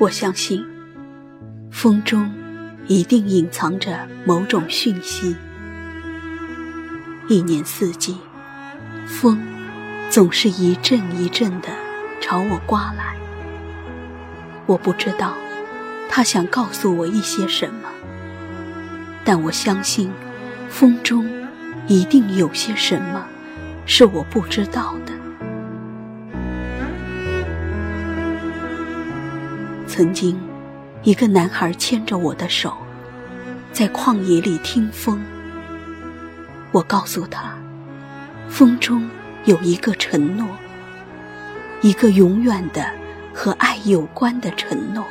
我相信，风中一定隐藏着某种讯息。一年四季，风总是一阵一阵的朝我刮来。我不知道他想告诉我一些什么，但我相信，风中一定有些什么是我不知道的。曾经，一个男孩牵着我的手，在旷野里听风。我告诉他，风中有一个承诺，一个永远的和爱有关的承诺。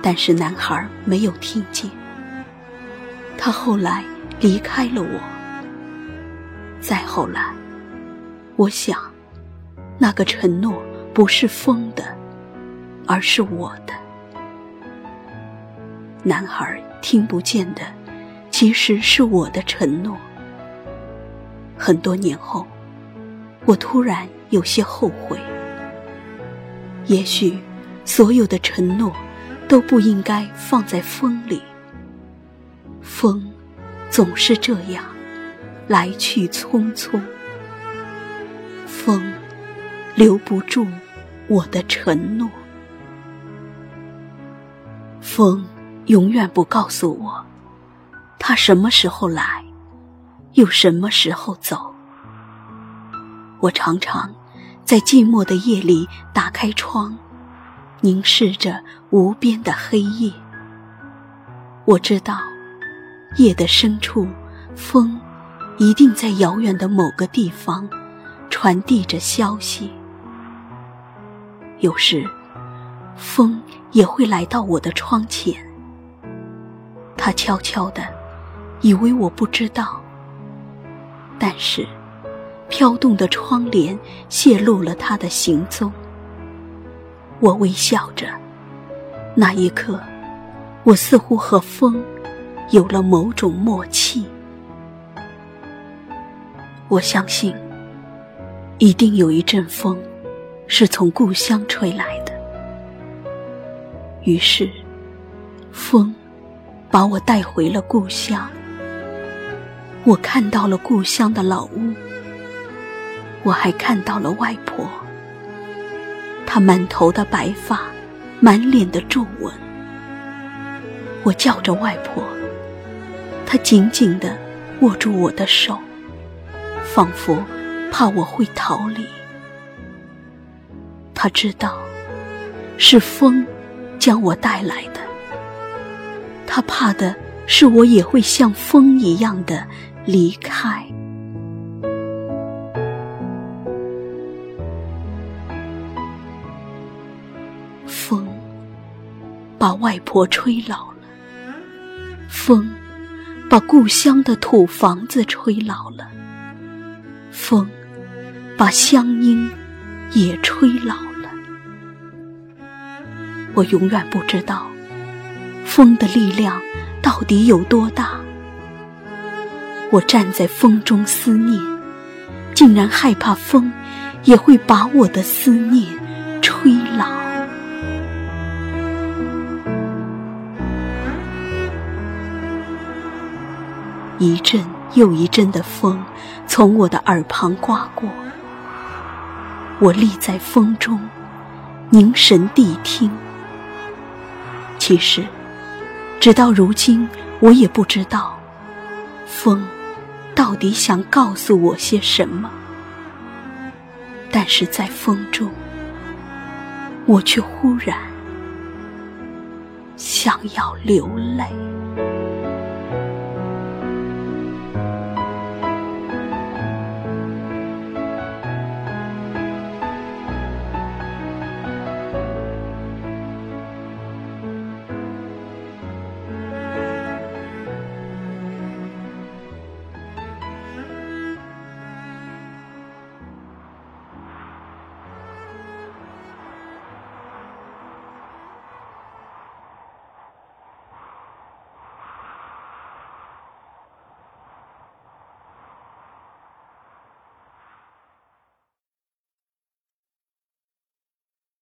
但是男孩没有听见。他后来离开了我。再后来，我想，那个承诺不是风的。而是我的。男孩听不见的，其实是我的承诺。很多年后，我突然有些后悔。也许，所有的承诺都不应该放在风里。风，总是这样，来去匆匆。风，留不住我的承诺。风永远不告诉我，它什么时候来，又什么时候走。我常常在寂寞的夜里打开窗，凝视着无边的黑夜。我知道，夜的深处，风一定在遥远的某个地方传递着消息。有时，风。也会来到我的窗前。他悄悄的，以为我不知道。但是，飘动的窗帘泄露了他的行踪。我微笑着，那一刻，我似乎和风有了某种默契。我相信，一定有一阵风，是从故乡吹来的。于是，风把我带回了故乡。我看到了故乡的老屋，我还看到了外婆。她满头的白发，满脸的皱纹。我叫着外婆，她紧紧地握住我的手，仿佛怕我会逃离。她知道，是风。将我带来的，他怕的是我也会像风一样的离开。风把外婆吹老了，风把故乡的土房子吹老了，风把乡音也吹老。我永远不知道，风的力量到底有多大。我站在风中思念，竟然害怕风也会把我的思念吹老。一阵又一阵的风从我的耳旁刮过，我立在风中，凝神谛听。其实，直到如今，我也不知道，风到底想告诉我些什么。但是在风中，我却忽然想要流泪。